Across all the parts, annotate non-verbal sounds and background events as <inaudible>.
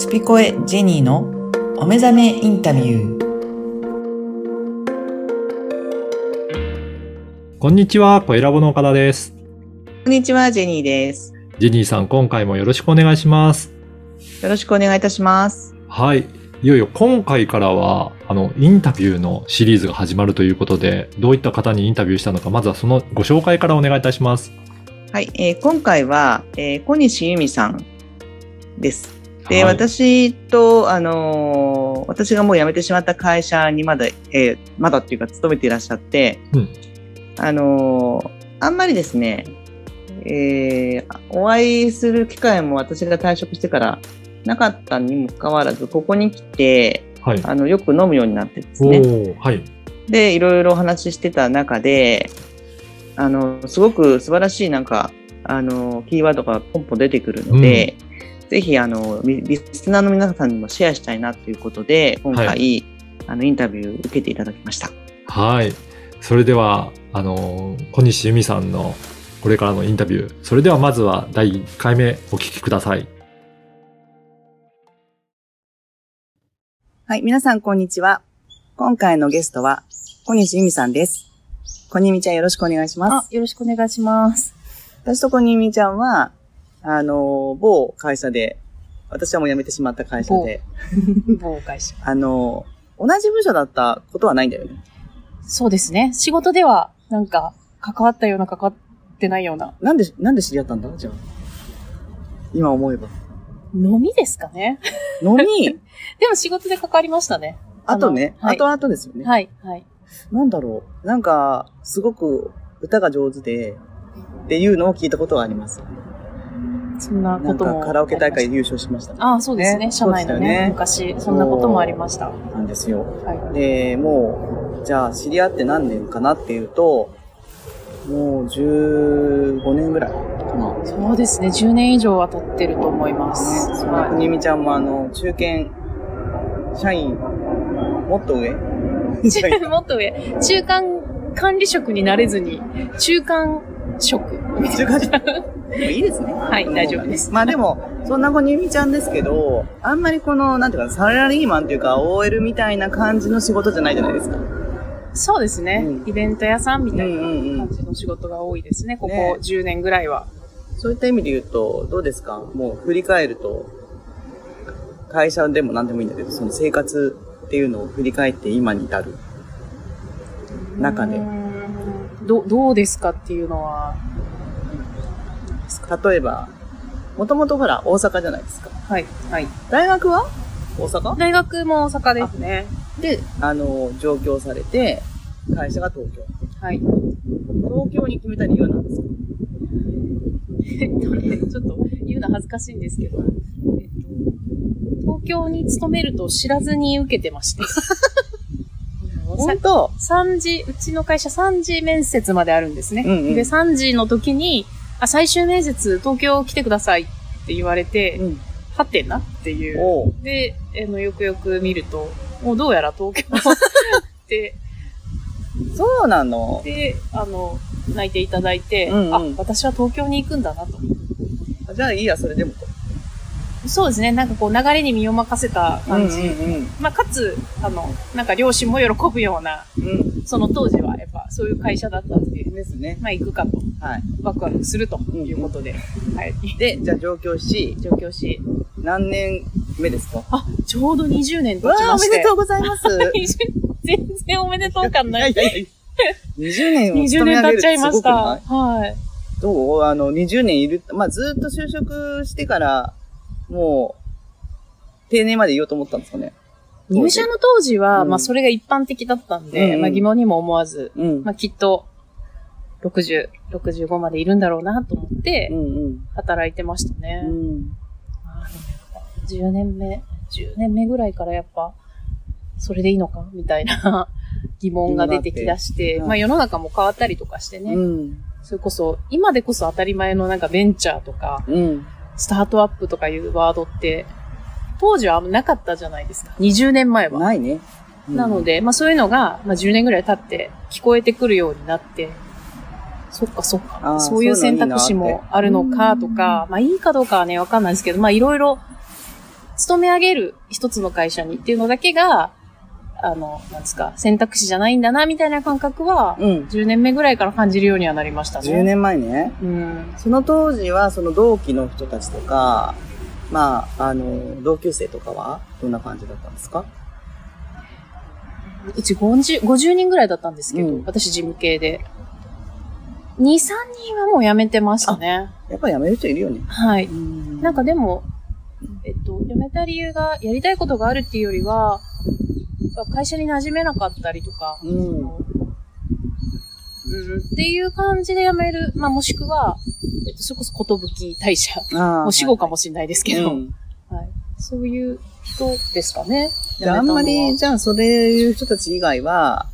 スピコエジェニーのお目覚めインタビュー。こんにちは、小ラボの岡田です。こんにちは、ジェニーです。ジェニーさん、今回もよろしくお願いします。よろしくお願いいたします。はい。いよいよ今回からは、あの、インタビューのシリーズが始まるということで、どういった方にインタビューしたのか、まずはそのご紹介からお願いいたします。はい、えー今回は、えー小西由美さんです。で、はい、私と、あのー私がもう辞めてしまった会社にまだ、えーまだっていうか勤めていらっしゃって、うんあのーあんまりですね、えーお会いする機会も私が退職してからなかったにもかかわらず、ここに来て、はい。あの、よく飲むようになってですおね。ーはい。で、いろいろお話ししてた中で、あの、すごく素晴らしいなんか、あの、キーワードがポンポン出てくるので、ぜひ、あの、リリスナーの皆さんにもシェアしたいなということで、今回、はあの、インタビュー受けていただきました。はい。それでは、あの、小西由美さんのこれからのインタビュー。それではまずは第1回目お聞きください。はい、皆さんこんにちは。今回のゲストは、小西由美さんです。小にみちゃんよろしくお願いします。、あよろしくお願いします。私と小にみちゃんは、あの、某会社で、私はもう辞めてしまった会社で、<laughs> 某会社。あの、同じ部署だったことはないんだよね。そうですね。仕事では、なんか、関わったような、関わってないような。なんで、なんで知り合ったんだ？じゃあ。今思えば。飲みですかね飲み、<laughs> でも仕事で関わりましたね。あとね、あのはい後々ですよね。はい、はい。なんだろう。なんか、すごく歌が上手で、っていうのを聞いたことはあります。そんなことも。かカラオケ大会優勝しました。ああ、そうですね。ね社内のねね昔、そんなこともありました。なんですよ。はい。で、もう、じゃあ知り合って何年かなっていうと、もう15年ぐらいかな。ね、そうですね。10年以上は経ってると思います。そんなは国見ちゃんもあの、中堅社員、もっと上？い。<laughs> もっと上、中間管理職になれずに、中間職。中間社員。いいですね。はい、大丈夫です。まあでも、そんな国見ちゃんですけど、あんまりこの、なんていうか、サラリーマンっていうか、OL みたいな感じの仕事じゃないじゃないですか。そうですね。うんイベント屋さんみたいな感じの仕事が多いですね。ここね10年ぐらいは。そういった意味で言うと、どうですか？もう振り返ると、会社でも何でもいいんだけど、その生活っていうのを振り返って今に至る中でどどうですかっていうのは、例えば、もともとほら、大阪じゃないですか。はい、はい。大学は？大阪？大学も大阪ですね。で、あの、上京されて、会社が東京。はい。東京に決めた理由は何ですか？えっとね、ちょっと言うの恥ずかしいんですけど、えっと、東京に勤めると知らずに受けてまして。<laughs> 本当？3時、うちの会社3時面接まであるんですね。うんうんで、3時の時に、あ、最終面接東京来てくださいって言われて、うん。はてなっていうで、あの、よくよく見ると、もうどうやら東京 <laughs> って、そうなの？で、あの、泣いていただいて、うんうんあ、私は東京に行くんだなと。じゃあいいや、それでもと。そうですね、なんかこう流れに身を任せた感じ。うんまあ、かつ、あの、なんか両親も喜ぶような、うんうん。うん。その当時はやっぱそういう会社だったんで、ですね。まあ行くかと、はい。ワクワクするということで、はい。で、じゃあ上京し、上京し、何年目ですか？あ、ちょうど20年経わあ、おちまして。めでとうございます。<laughs> 全然おめでとう感ない。いやいやいや20年を20勤め上げる年経っちゃいました。はい。どう？あの、20年いる、まあ、ずっと就職してから、もう、定年までいようと思ったんですかね。入社の当時は、うんまあそれが一般的だったんで、うんうんまあ疑問にも思わず、うん。まあきっと、60、65までいるんだろうなと思ってう、ん働いてましたね。うん。うん。あでもやっぱ10年目、10年目ぐらいからやっぱ、それでいいのかみたいな <laughs> 疑問が出てきだして、うんまあ世の中も変わったりとかしてね、うん。それこそ、今でこそ当たり前のなんかベンチャーとか、うん。スタートアップとかいうワードって、当時はあんまなかったじゃないですか。20年前は。ないね。うんなので、まあそういうのが、まあ10年ぐらい経って聞こえてくるようになって、そっかそっか、そういう選択肢もあるのかとか、まあいいかどうかはね、わかんないですけど、まあいろいろ勤め上げる一つの会社にっていうのだけが、あの、なんですか、選択肢じゃないんだな、みたいな感覚は、うん。10年目ぐらいから感じるようにはなりましたね。10年前ね。うん。その当時は、その同期の人たちとか、まあ、あの、同級生とかは、どんな感じだったんですか？うち50、50人ぐらいだったんですけど、うん私事務系で。2、3人はもう辞めてましたね。やっぱり辞める人いるよね。はい。うんなんかでも、えっと、辞めた理由が、やりたいことがあるっていうよりは、会社に馴染めなかったりとか、うん。うん、っていう感じで辞める。まあ、もしくは、えっと、それこそことぶき退社。あもう死後かもしれないですけど、うんはい。そういう人ですかね。あ、あんまり、じゃあ、そういう人たち以外は、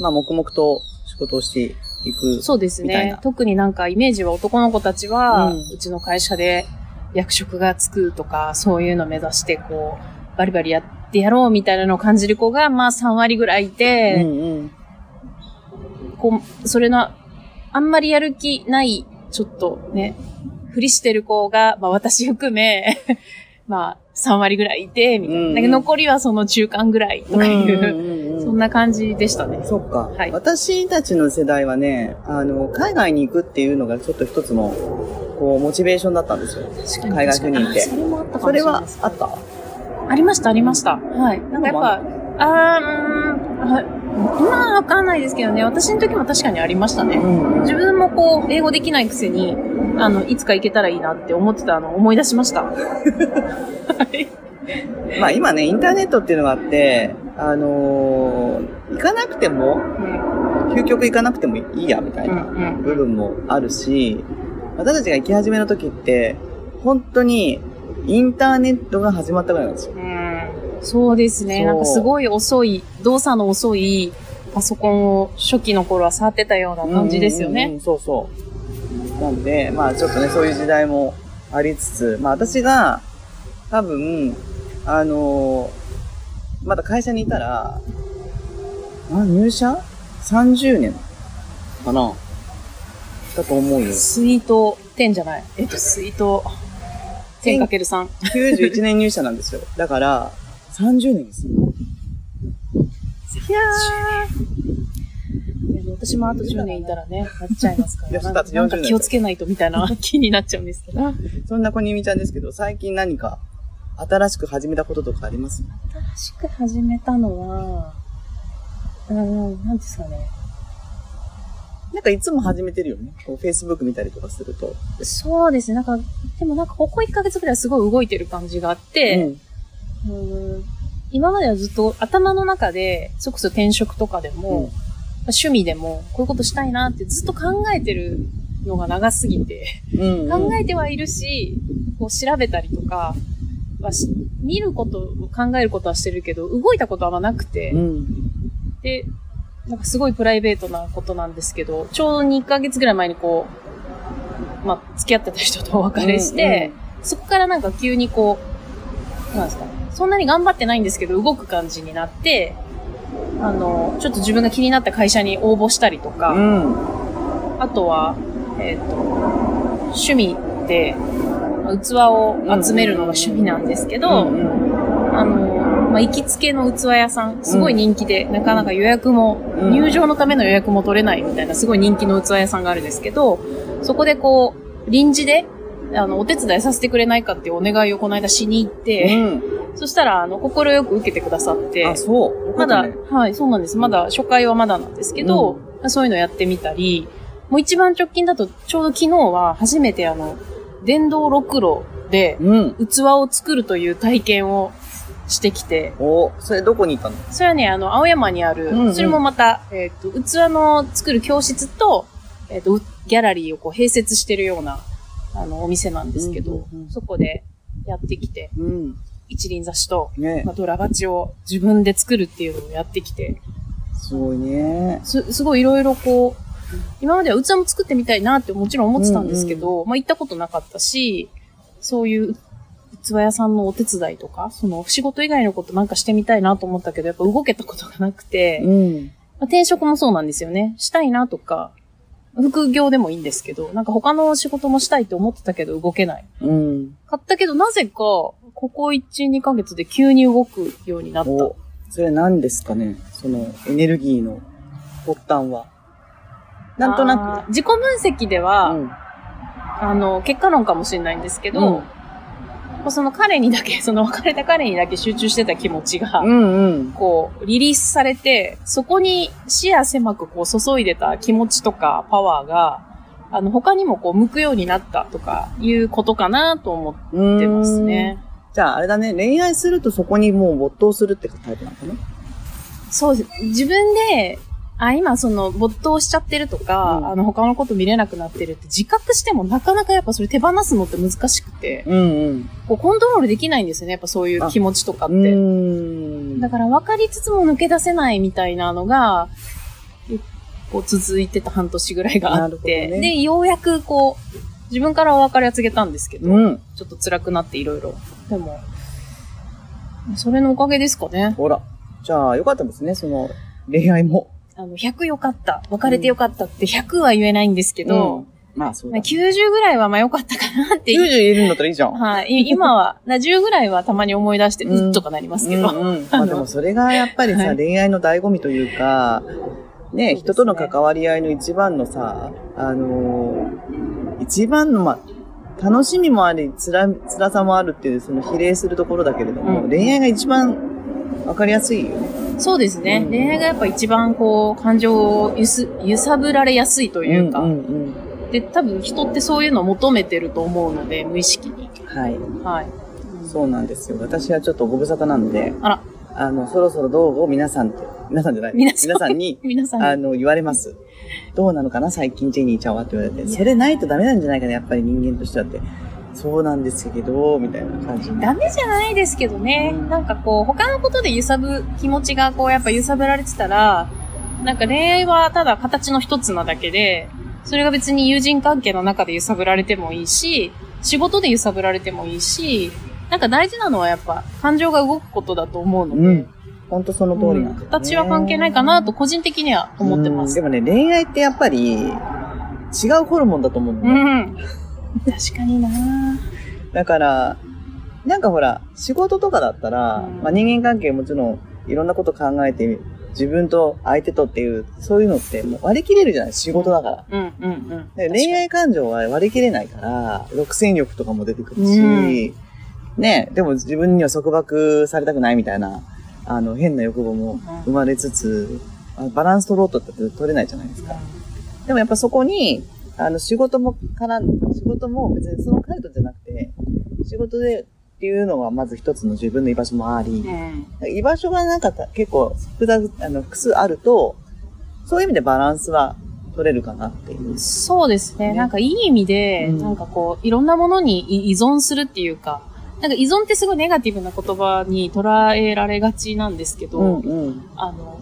まあ、黙々と仕事をしていく。そうです。ね特になんかイメージは男の子たちは、ううんちの会社で役職がつくとか、そういうの目指して、こう、バリバリやってやろうみたいなのを感じる子が、まあ3割ぐらいいて、うんうん。こう、それの、あんまりやる気ない、ちょっとね、ふりしてる子が、まあ私含め、<laughs> まあ3割ぐらいいて、みたいな。うんうん残りはその中間ぐらいとかいう、そんな感じでしたね。そっか、はい私たちの世代はね、あの、海外に行くっていうのがちょっと一つの、こう、モチベーションだったんですよ。海外赴任ってあそれもあったかそれはもしれないですあった？ありました、ありました。はい。なんかやっぱ、あー、うーん、はい今はわかんないですけどね、私の時も確かにありましたね。ん自分もこう、英語できないくせに、あの、いつか行けたらいいなって思ってたのを思い出しました。はい。<laughs> まあ今ね、インターネットっていうのがあって、あのー行かなくても、究極行かなくてもいいや、みたいうん、なうん、部分もあるし、私たちが行き始めの時って、本当にインターネットが始まったぐらいなんですよ。うん。そうですね。なんかすごい遅い、動作の遅いパソコンを初期の頃は触ってたような感じですよね。うんうんうんそうそう。なんで、まあちょっとね、そういう時代もありつつ、まあ私が、多分、あのーまだ会社にいたら、あ、入社 ?30 年かなだと思うよ。スイート10じゃない？えっと、スイート 10×3。91年入社なんですよ。だから、30年ですよ。いやー。私もあと10年いたらね、なっちゃいますから。なんかなんか40年気をつけないとみたいな <laughs> 気になっちゃうんですけど。そんな小にみちゃんですけど、最近何か新しく始めたこととかあります？新しく始めたのは、うん、なんですかね。なんかいつも始めてるよね。こう、Facebook 見たりとかすると。そうですね。なんか、でもなんかここ1ヶ月くらいすごい動いてる感じがあって、うん今まではずっと頭の中で、それこそ転職とかでも、趣味でも、こういうことしたいなってずっと考えてるのが長すぎて、うん。うん。考えてはいるし、こう調べたりとかはし、見ること、考えることはしてるけど、動いたことはなくて、うん。で、なんかすごいプライベートなことなんですけど、ちょうど2ヶ月ぐらい前にこう、まあ、付き合ってた人とお別れして、そこからなんか急にこう、なんですかね、そんなに頑張ってないんですけど、動く感じになって、あの、ちょっと自分が気になった会社に応募したりとか、うん。あとは、えっ、と、趣味で、器を集めるのが趣味なんですけど、うんあの、まあ、行きつけの器屋さん、すごい人気で、なかなか予約も、うん入場のための予約も取れないみたいな、すごい人気の器屋さんがあるんですけど、そこでこう、臨時で、あの、お手伝いさせてくれないかっていうお願いをこの間しに行って、うん。そしたら、あの、心よく受けてくださってあ、、そう。まだ、ねはい、そうなんです。まだ初回はまだなんですけど、そういうのやってみたり、もう一番直近だと、ちょうど昨日は初めてあの、電動ろくろでうん。器を作るという体験をしてきて、お、それどこに行ったの？それはね、あの、青山にある、うんうん。それもまた、えっ、と、器の作る教室と、えっ、と、ギャラリーをこう併設してるような、あの、お店なんですけど、うんうんうん。そこでやってきて、うん。一輪挿しと、ね。まあ、ドラバチを自分で作るっていうのをやってきて、すごいね。す、すごいいろいろこう、今までは器も作ってみたいなってもちろん思ってたんですけど、まあ行ったことなかったし、そういう器屋さんのお手伝いとか、その仕事以外のことなんかしてみたいなと思ったけど、やっぱ動けたことがなくて、うん。まあ、転職もそうなんですよね。したいなとか、副業でもいいんですけど、なんか他の仕事もしたいと思ってたけど動けない。うん。買ったけどなぜか、こここ1、2ヶ月で急に動くようになった。お、それ何ですかね？そのエネルギーの発端は。なんとあなー自己分析でく。は、うん。あの、結果論かもしれないんですけど、その彼にだけ、<laughs> その別れた彼にだけ集中してた気持ちが、うんうん。こう、リリースされて、そこに視野狭くこう注いでた気持ちとかパワーが、あの、他にもこう、向くようになったとか、いうことかなと思ってますね。じゃああれだね、恋愛するとそこにもう没頭するってタイプなのかなそうです。自分で、あ、今その没頭しちゃってるとか、うんあの他のこと見れなくなってるって自覚してもなかなかやっぱそれ手放すのって難しくて、うんうん。こうコントロールできないんですよね、やっぱそういう気持ちとかっうて。ん。だから分かりつつも抜け出せないみたいなのが、こう続いてた半年ぐらいがあって、ねで、ようやくこう、自分からお別れは告げたんですけど、うん。ちょっと辛くなっていろいろ。でも、それのおかげですかね。ほら。じゃあよかったですね、その恋愛も。あの、100よかった。別れてよかったって100は言えないんですけど、うんまあそうまあだ。90ぐらいはまあ良かったかなって。90いるんだったらいいじゃん。はい。い今は、な10ぐらいはたまに思い出して、うんうんとかなりますけど。うんうん、まあでもそれがやっぱりさ、はい恋愛の醍醐味というか、ね、ね人との関わり合いの一番のさ、あのー一番の、まあ、楽しみもあり、辛、辛さもあるっていう、その比例するところだけれども、うん恋愛が一番わかりやすいよね。そうですね。うん恋愛がやっぱ一番こう、感情をゆす、揺さぶられやすいというか、んうんうん。で、多分人ってそういうのを求めてると思うので、無意識に。はい。はい。そうなんですよ。私はちょっとご無沙汰なので、あら、あの、そろそろどう皆さんって、皆さんじゃない。皆さんに、皆さんに。<laughs> あの、言われます。どうなのかな最近ジェニーちゃんはって言われて。それないとダメなんじゃないかなやっぱり人間としてはって。そうなんですけど、みたいな感じに。ダメじゃないですけどね。うんなんかこう、他のことで揺さぶ、気持ちがこう、やっぱ揺さぶられてたら、なんか恋愛はただ形の一つなだけで、それが別に友人関係の中で揺さぶられてもいいし、仕事で揺さぶられてもいいし、なんか大事なのはやっぱ感情が動くことだと思うので、うん。本当その通りなんだよね、形は関係ないかなと個人的には思ってます。うんでもね、恋愛ってやっぱり、違うホルモンだと思うのうね。ん。確かになだから、なんかほら、仕事とかだったら、うんまあ人間関係もちろんいろんなこと考えて、自分と相手とっていう、そういうのってもう割り切れるじゃない仕事だから。うんうんうん。で恋愛感情は割り切れないから、独占欲とかも出てくるし、うんね、でも自分には束縛されたくないみたいな、あの、変な欲望も生まれつつ、あバランス取ろうとって取れないじゃないですか。でもやっぱそこに、あの、仕事もから、仕事も別にその彼とじゃなくて、仕事でっていうのがまず一つの自分の居場所もあり、うん。居場所がなんかた結構複雑、あの、複数あると、そういう意味でバランスは取れるかなっていう。そうですね。ねなんかいい意味で、うんなんかこう、いろんなものに依依存するっていうか、なんか依存ってすごいネガティブな言葉に捉えられがちなんですけど、うんうん。あの、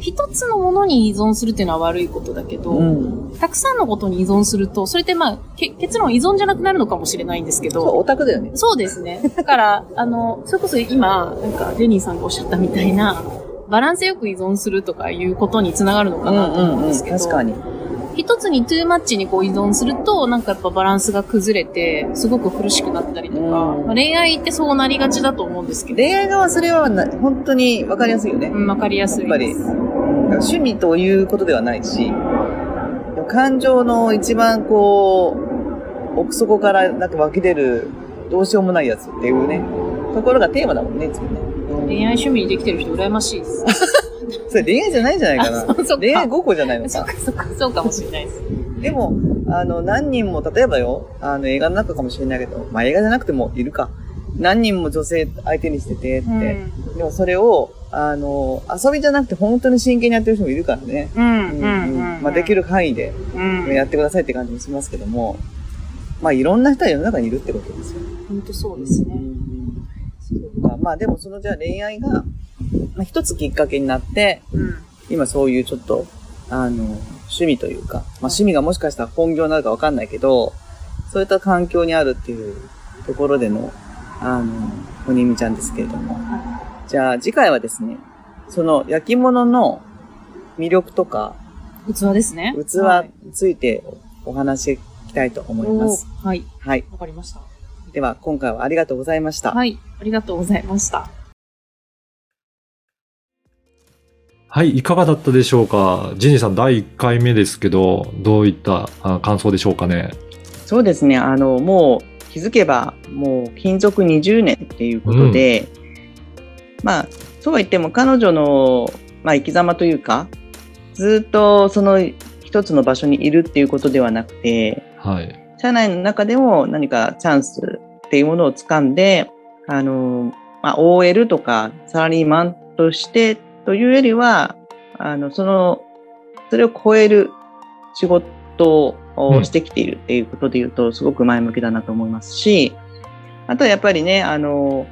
一つのものに依存するっていうのは悪いことだけど、うん。たくさんのことに依存すると、それってまあ、け結論依存じゃなくなるのかもしれないんですけそう、ど、オタクだよね。そうですね。だから、あの、それこそ今、なんか、ジェニーさんがおっしゃったみたいな、バランスよく依存するとかいうことにつながるのかなと思うんですけど、確かに。一つにトゥーマッチにこう依存すると、なんかやっぱバランスが崩れて、すごく苦しくなったりとか、うんまあ恋愛ってそうなりがちだと思うんですけど、恋愛側はそれはな本当に分かりやすいよね。うん、わかりやすいやっぱりです。趣味ということではないし、感情の一番こう、奥底からなんか湧き出る、どうしようもないやつっていうね、ところがテーマだもんね、いつもね。恋愛趣味にできてる人羨ましいです。<laughs> それ恋愛じゃないんじゃないかな。<laughs> か恋愛5個じゃないのかそうか。そうか、そうかもしれないです。でも、あの、何人も、例えばよ、あの、映画の中かもしれないけど、まあ映画じゃなくてもいるか。何人も女性相手にしててって。うん。でもそれを、あの、遊びじゃなくて本当に真剣にやってる人もいるからね。うん、うん、うんうん。まあできる範囲でうん。やってくださいって感じもしますけども、まあいろんな人は世の中にいるってことですよ。本当そうですね。そうか。まあでもそのじゃあ恋愛が、まあ一つきっかけになって、うん。今そういうちょっと、あの、趣味というか、まあ趣味がもしかしたら本業になるかわかんないけど、そういった環境にあるっていうところでの、あの、おにみちゃんですけれども。じゃあ次回はですね、その焼き物の魅力とか、器ですね。器についてお話ししたいと思います。はい。はい。わかりました。では、今回はありがとうございました。はい。ありがとうございました。はい、いかがだったでしょうか？ジニーさん第1回目ですけど、どういったあ感想でしょうかね？そうですね。あの、もう気づけば、もう勤続20年っていうことで、まあ、そうは言っても彼女の、まあ、生き様というか、ずっとその一つの場所にいるっていうことではなくて、はい。社内の中でも何かチャンスっていうものを掴んで、あの、まあ、OL とかサラリーマンとしてというよりは、あの、その、それを超える仕事をしてきているっていうことで言うと、すごく前向きだなと思いますし、あとはやっぱりね、あの、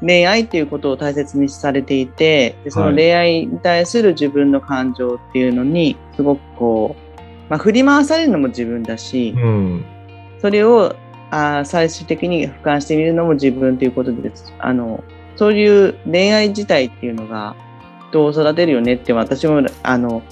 恋愛っていうことを大切にされていて、でその恋愛に対する自分の感情っていうのに、すごくこう、まあ、振り回されるのも自分だし、うん。それをあー最終的に俯瞰してみるのも自分ということです。あの、そういう恋愛自体っていうのが、人を育てるよねって私も、あの、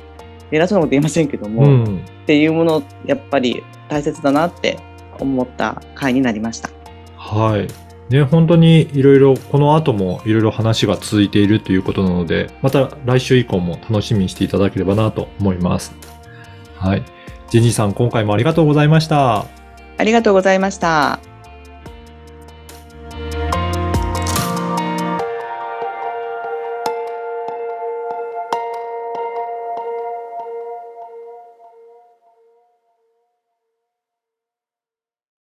偉そうなこと言いませんけども、っうん。ていうもの、やっぱり大切だなって思った回になりました。はい。ね、本当にいろいろ、この後もいろいろ話が続いているということなので、また来週以降も楽しみにしていただければなと思います。はい。ジェニーさん、今回もありがとうございました。ありがとうございました。